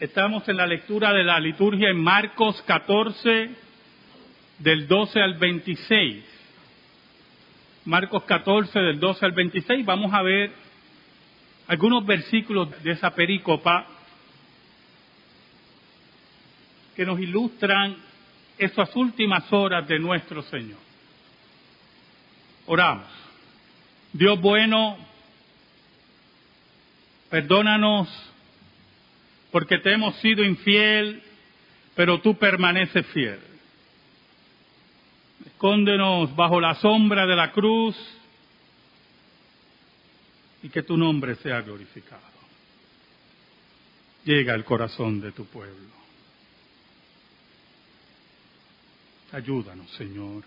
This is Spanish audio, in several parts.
Estamos en la lectura de la liturgia en Marcos 14, del 12 al 26. Marcos 14, del 12 al 26. Vamos a ver algunos versículos de esa perícopa que nos ilustran esas últimas horas de nuestro Señor. Oramos. Dios bueno, perdónanos porque te hemos sido infiel, pero tú permaneces fiel. Escóndenos bajo la sombra de la cruz y que tu nombre sea glorificado. Llega al corazón de tu pueblo. Ayúdanos, Señor.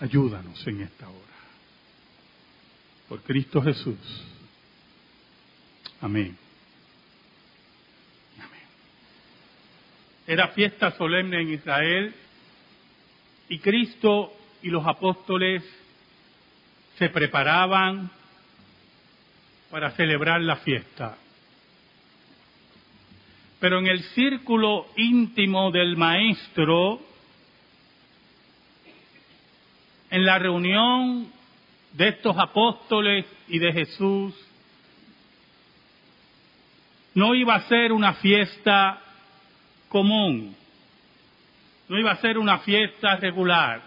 Ayúdanos en esta hora. Por Cristo Jesús. Amén. Era fiesta solemne en Israel y Cristo y los apóstoles se preparaban para celebrar la fiesta. Pero en el círculo íntimo del maestro, en la reunión de estos apóstoles y de Jesús, no iba a ser una fiesta común. No iba a ser una fiesta regular.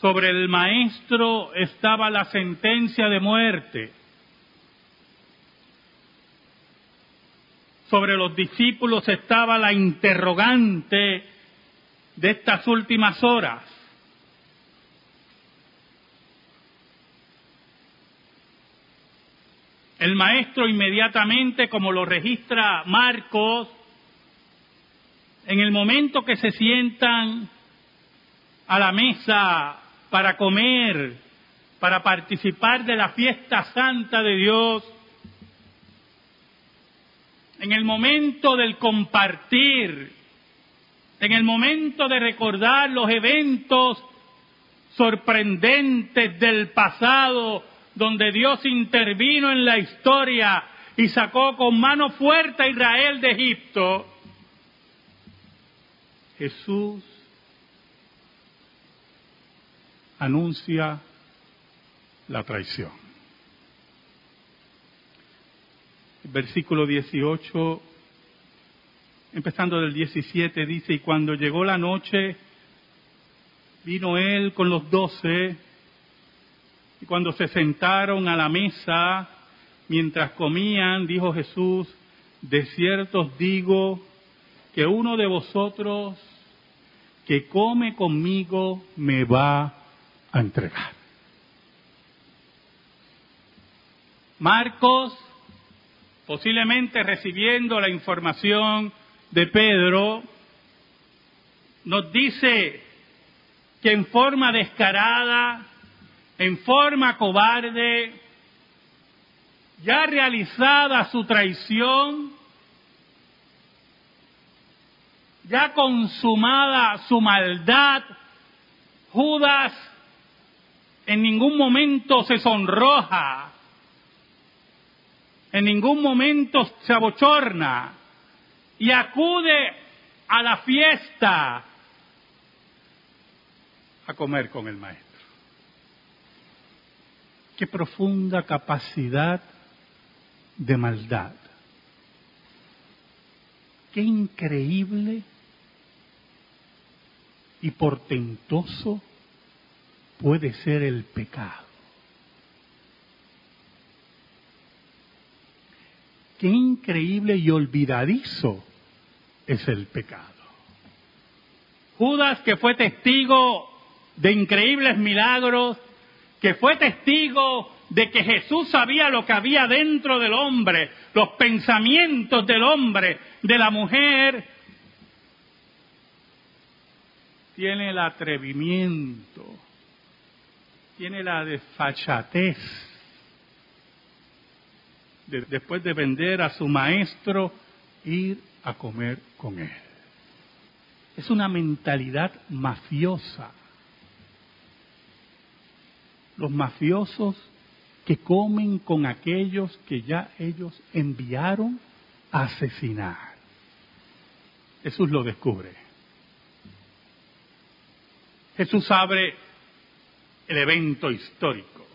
Sobre el maestro estaba la sentencia de muerte. Sobre los discípulos estaba la interrogante de estas últimas horas. El maestro inmediatamente, como lo registra Marcos, en el momento que se sientan a la mesa para comer, para participar de la fiesta santa de Dios, en el momento del compartir, en el momento de recordar los eventos sorprendentes del pasado donde Dios intervino en la historia y sacó con mano fuerte a Israel de Egipto, Jesús anuncia la traición. Versículo 18, empezando del 17, dice, y cuando llegó la noche, vino él con los doce, y cuando se sentaron a la mesa, mientras comían, dijo Jesús, de cierto os digo que uno de vosotros que come conmigo me va a entregar. Marcos, posiblemente recibiendo la información de Pedro, nos dice que en forma descarada en forma cobarde, ya realizada su traición, ya consumada su maldad, Judas en ningún momento se sonroja, en ningún momento se abochorna y acude a la fiesta a comer con el maestro. Qué profunda capacidad de maldad. Qué increíble y portentoso puede ser el pecado. Qué increíble y olvidadizo es el pecado. Judas, que fue testigo de increíbles milagros, que fue testigo de que Jesús sabía lo que había dentro del hombre, los pensamientos del hombre, de la mujer, tiene el atrevimiento, tiene la desfachatez, de, después de vender a su maestro, ir a comer con él. Es una mentalidad mafiosa los mafiosos que comen con aquellos que ya ellos enviaron a asesinar. Jesús lo descubre. Jesús abre el evento histórico.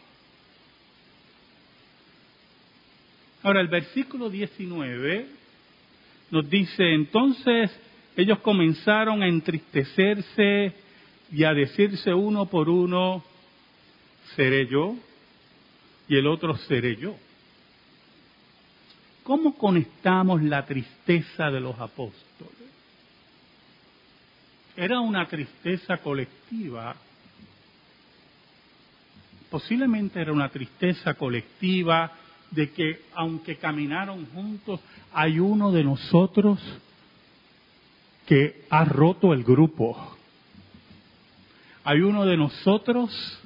Ahora el versículo 19 nos dice, entonces ellos comenzaron a entristecerse y a decirse uno por uno, seré yo y el otro seré yo. ¿Cómo conectamos la tristeza de los apóstoles? Era una tristeza colectiva. Posiblemente era una tristeza colectiva de que aunque caminaron juntos, hay uno de nosotros que ha roto el grupo. Hay uno de nosotros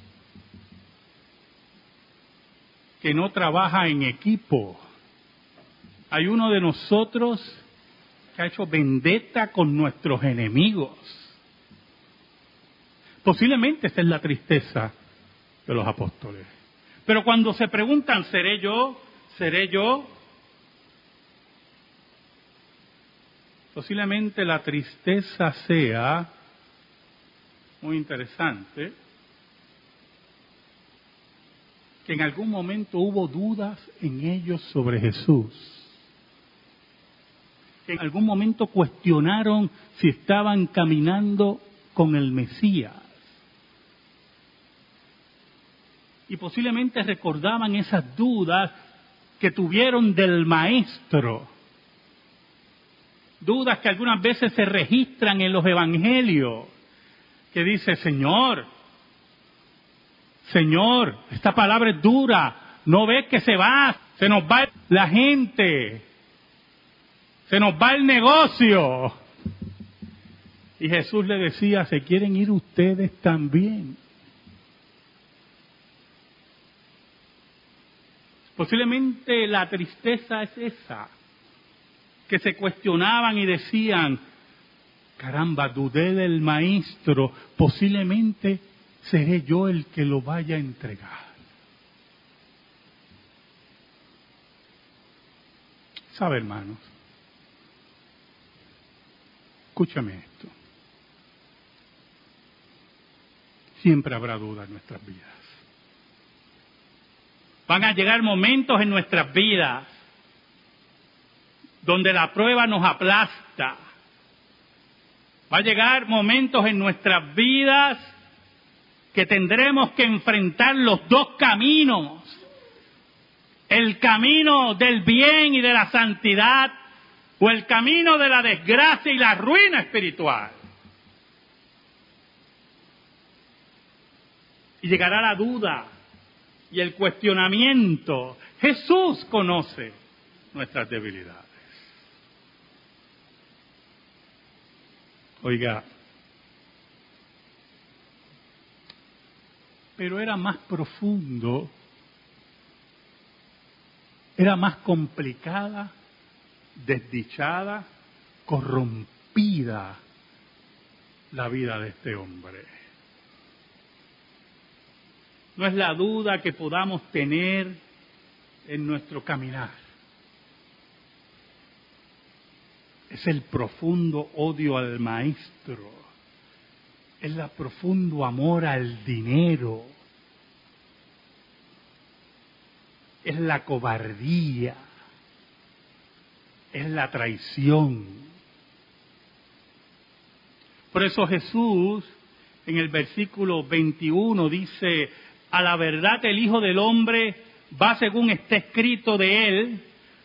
que no trabaja en equipo. Hay uno de nosotros que ha hecho vendetta con nuestros enemigos. Posiblemente esa es la tristeza de los apóstoles. Pero cuando se preguntan, ¿seré yo? ¿Seré yo? Posiblemente la tristeza sea muy interesante, que en algún momento hubo dudas en ellos sobre Jesús. En algún momento cuestionaron si estaban caminando con el Mesías. Y posiblemente recordaban esas dudas que tuvieron del Maestro. Dudas que algunas veces se registran en los evangelios que dice, Señor, Señor, esta palabra es dura, no ves que se va, se nos va la gente, se nos va el negocio. Y Jesús le decía, ¿se quieren ir ustedes también? Posiblemente la tristeza es esa, que se cuestionaban y decían, caramba, dudé del maestro, posiblemente seré yo el que lo vaya a entregar. ¿Sabe, hermanos? Escúchame esto. Siempre habrá dudas en nuestras vidas. Van a llegar momentos en nuestras vidas donde la prueba nos aplasta Va a llegar momentos en nuestras vidas que tendremos que enfrentar los dos caminos. El camino del bien y de la santidad o el camino de la desgracia y la ruina espiritual. Y llegará la duda y el cuestionamiento. Jesús conoce nuestras debilidades. Oiga, pero era más profundo, era más complicada, desdichada, corrompida la vida de este hombre. No es la duda que podamos tener en nuestro caminar. es el profundo odio al maestro, es el profundo amor al dinero, es la cobardía, es la traición. Por eso Jesús en el versículo 21 dice, a la verdad el Hijo del Hombre va según está escrito de él,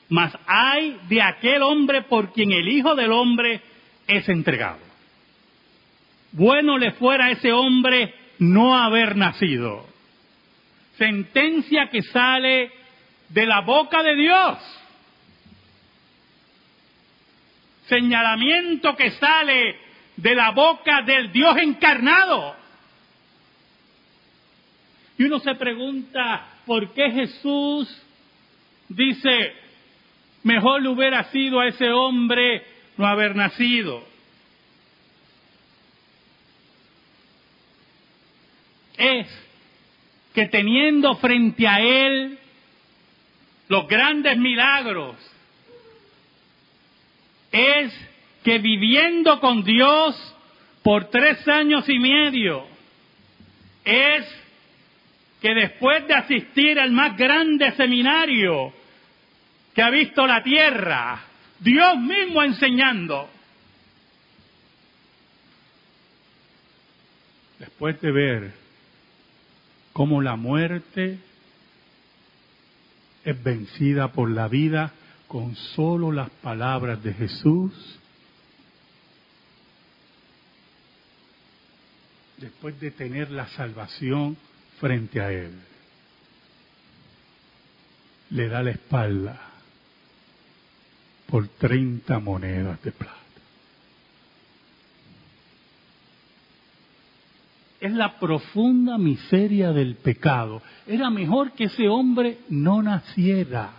mas hay de aquel hombre por quien el Hijo del Hombre es entregado. Bueno le fuera a ese hombre no haber nacido. Sentencia que sale de la boca de Dios. Señalamiento que sale de la boca del Dios encarnado. Y uno se pregunta, ¿por qué Jesús dice, Mejor le hubiera sido a ese hombre no haber nacido. Es que teniendo frente a él los grandes milagros, es que viviendo con Dios por tres años y medio, es que después de asistir al más grande seminario que ha visto la tierra, Dios mismo enseñando, después de ver cómo la muerte es vencida por la vida con solo las palabras de Jesús, después de tener la salvación frente a Él, le da la espalda por 30 monedas de plata. Es la profunda miseria del pecado. Era mejor que ese hombre no naciera.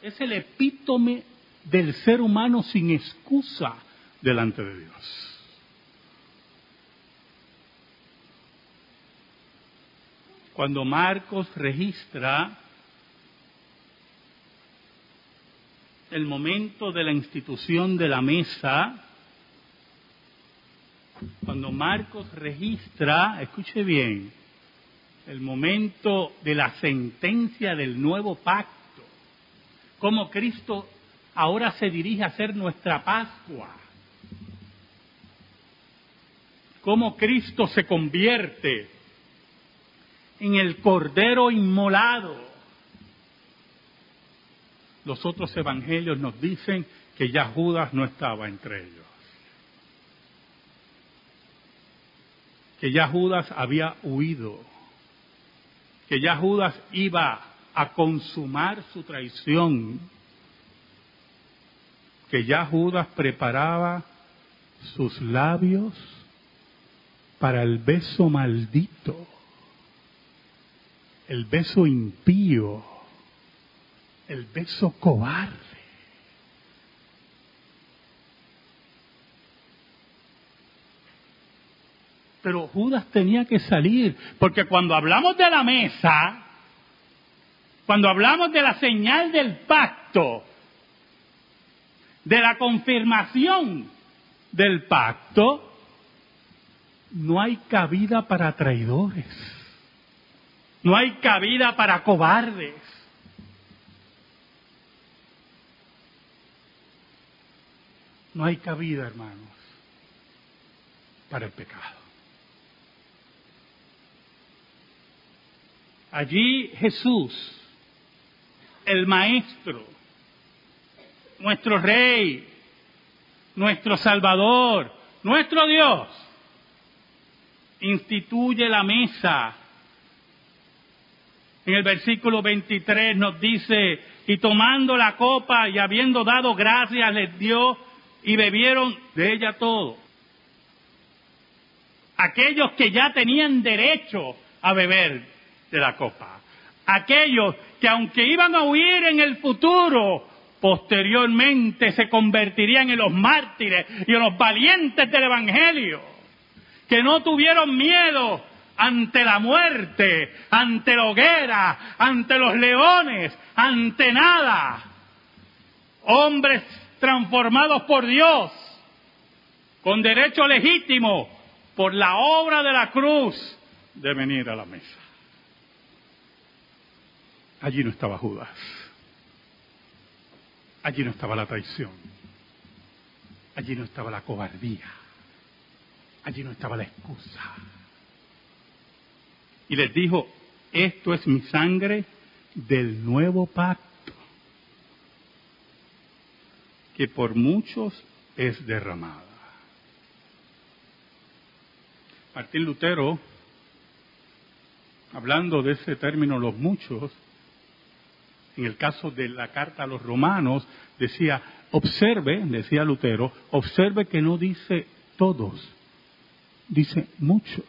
Es el epítome del ser humano sin excusa delante de Dios. Cuando Marcos registra el momento de la institución de la mesa, cuando Marcos registra, escuche bien, el momento de la sentencia del nuevo pacto, cómo Cristo ahora se dirige a ser nuestra Pascua, cómo Cristo se convierte en el Cordero inmolado. Los otros evangelios nos dicen que ya Judas no estaba entre ellos. Que ya Judas había huido. Que ya Judas iba a consumar su traición. Que ya Judas preparaba sus labios para el beso maldito el beso impío, el beso cobarde. Pero Judas tenía que salir, porque cuando hablamos de la mesa, cuando hablamos de la señal del pacto, de la confirmación del pacto, no hay cabida para traidores. No hay cabida para cobardes. No hay cabida, hermanos, para el pecado. Allí Jesús, el Maestro, nuestro Rey, nuestro Salvador, nuestro Dios, instituye la mesa en el versículo 23 nos dice, y tomando la copa y habiendo dado gracias les dio y bebieron de ella todo. Aquellos que ya tenían derecho a beber de la copa. Aquellos que aunque iban a huir en el futuro, posteriormente se convertirían en los mártires y en los valientes del Evangelio. Que no tuvieron miedo ante la muerte, ante la hoguera, ante los leones, ante nada. Hombres transformados por Dios, con derecho legítimo, por la obra de la cruz, de venir a la mesa. Allí no estaba Judas. Allí no estaba la traición. Allí no estaba la cobardía. Allí no estaba la excusa y les dijo, esto es mi sangre del nuevo pacto, que por muchos es derramada. Martín Lutero, hablando de ese término los muchos, en el caso de la carta a los romanos, decía, observe, decía Lutero, observe que no dice todos, dice muchos.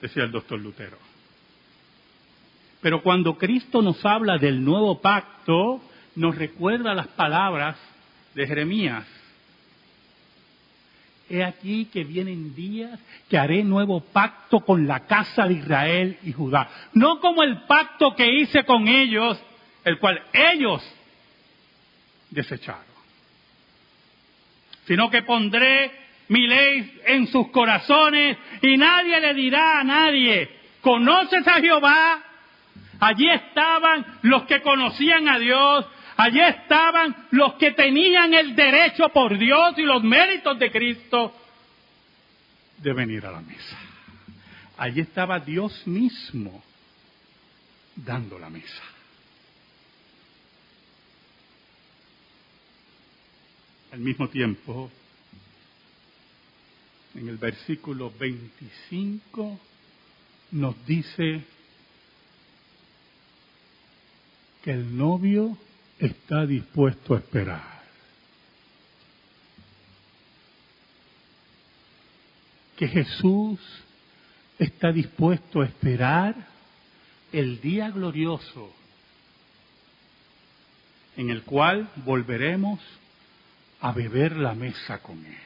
decía el doctor Lutero. Pero cuando Cristo nos habla del nuevo pacto, nos recuerda las palabras de Jeremías. He aquí que vienen días que haré nuevo pacto con la casa de Israel y Judá. No como el pacto que hice con ellos, el cual ellos desecharon, sino que pondré mi ley en sus corazones y nadie le dirá a nadie, ¿conoces a Jehová? Allí estaban los que conocían a Dios, Allí estaban los que tenían el derecho por Dios y los méritos de Cristo de venir a la mesa. Allí estaba Dios mismo dando la mesa. Al mismo tiempo, en el versículo 25 nos dice que el novio está dispuesto a esperar. Que Jesús está dispuesto a esperar el día glorioso en el cual volveremos a beber la mesa con Él.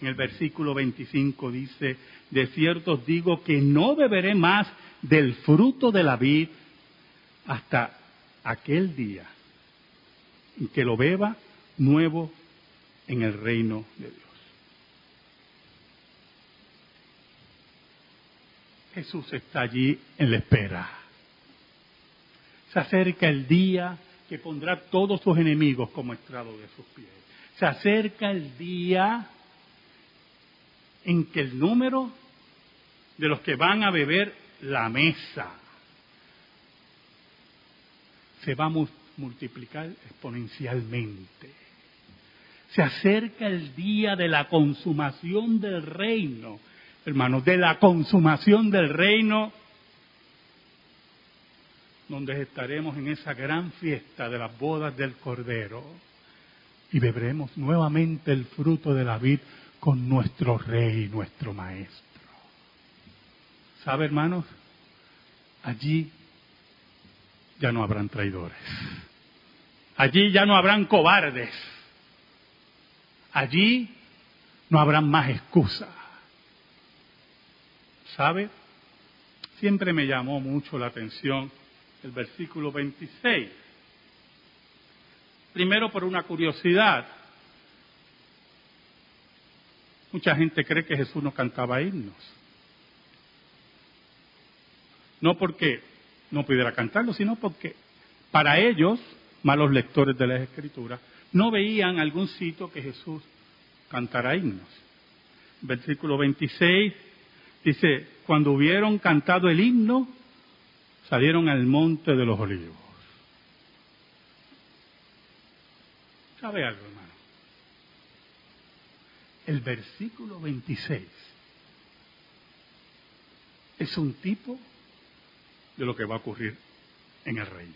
En el versículo 25 dice, de cierto os digo que no beberé más del fruto de la vid hasta aquel día y que lo beba nuevo en el reino de Dios. Jesús está allí en la espera. Se acerca el día que pondrá todos sus enemigos como estrado de sus pies. Se acerca el día en que el número de los que van a beber la mesa se va a multiplicar exponencialmente. Se acerca el día de la consumación del reino, hermanos, de la consumación del reino, donde estaremos en esa gran fiesta de las bodas del Cordero y beberemos nuevamente el fruto de la vid con nuestro Rey, nuestro Maestro. ¿Sabe, hermanos? Allí ya no habrán traidores. Allí ya no habrán cobardes. Allí no habrán más excusas. ¿Sabe? Siempre me llamó mucho la atención el versículo 26. Primero por una curiosidad. Mucha gente cree que Jesús no cantaba himnos. No porque no pudiera cantarlo, sino porque para ellos, malos lectores de las escrituras, no veían algún sitio que Jesús cantara himnos. Versículo 26 dice, cuando hubieron cantado el himno, salieron al monte de los olivos. ¿Sabe algo, hermano? El versículo 26 es un tipo de lo que va a ocurrir en el reino.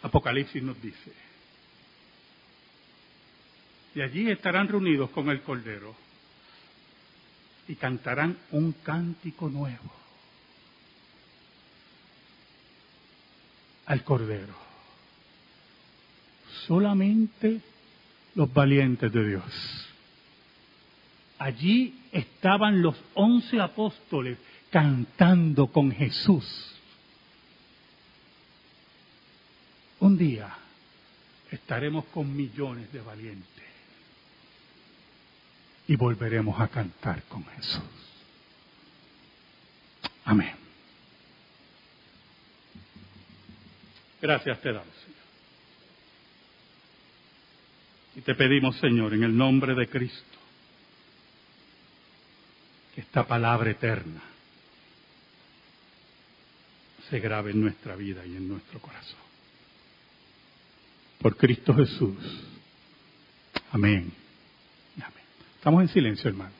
Apocalipsis nos dice, y allí estarán reunidos con el Cordero y cantarán un cántico nuevo al Cordero. Solamente los valientes de Dios. Allí estaban los once apóstoles cantando con Jesús. Un día estaremos con millones de valientes y volveremos a cantar con Jesús. Amén. Gracias te damos, Señor. Y te pedimos, Señor, en el nombre de Cristo, que esta palabra eterna se grabe en nuestra vida y en nuestro corazón. Por Cristo Jesús. Amén. Amén. Estamos en silencio, hermano.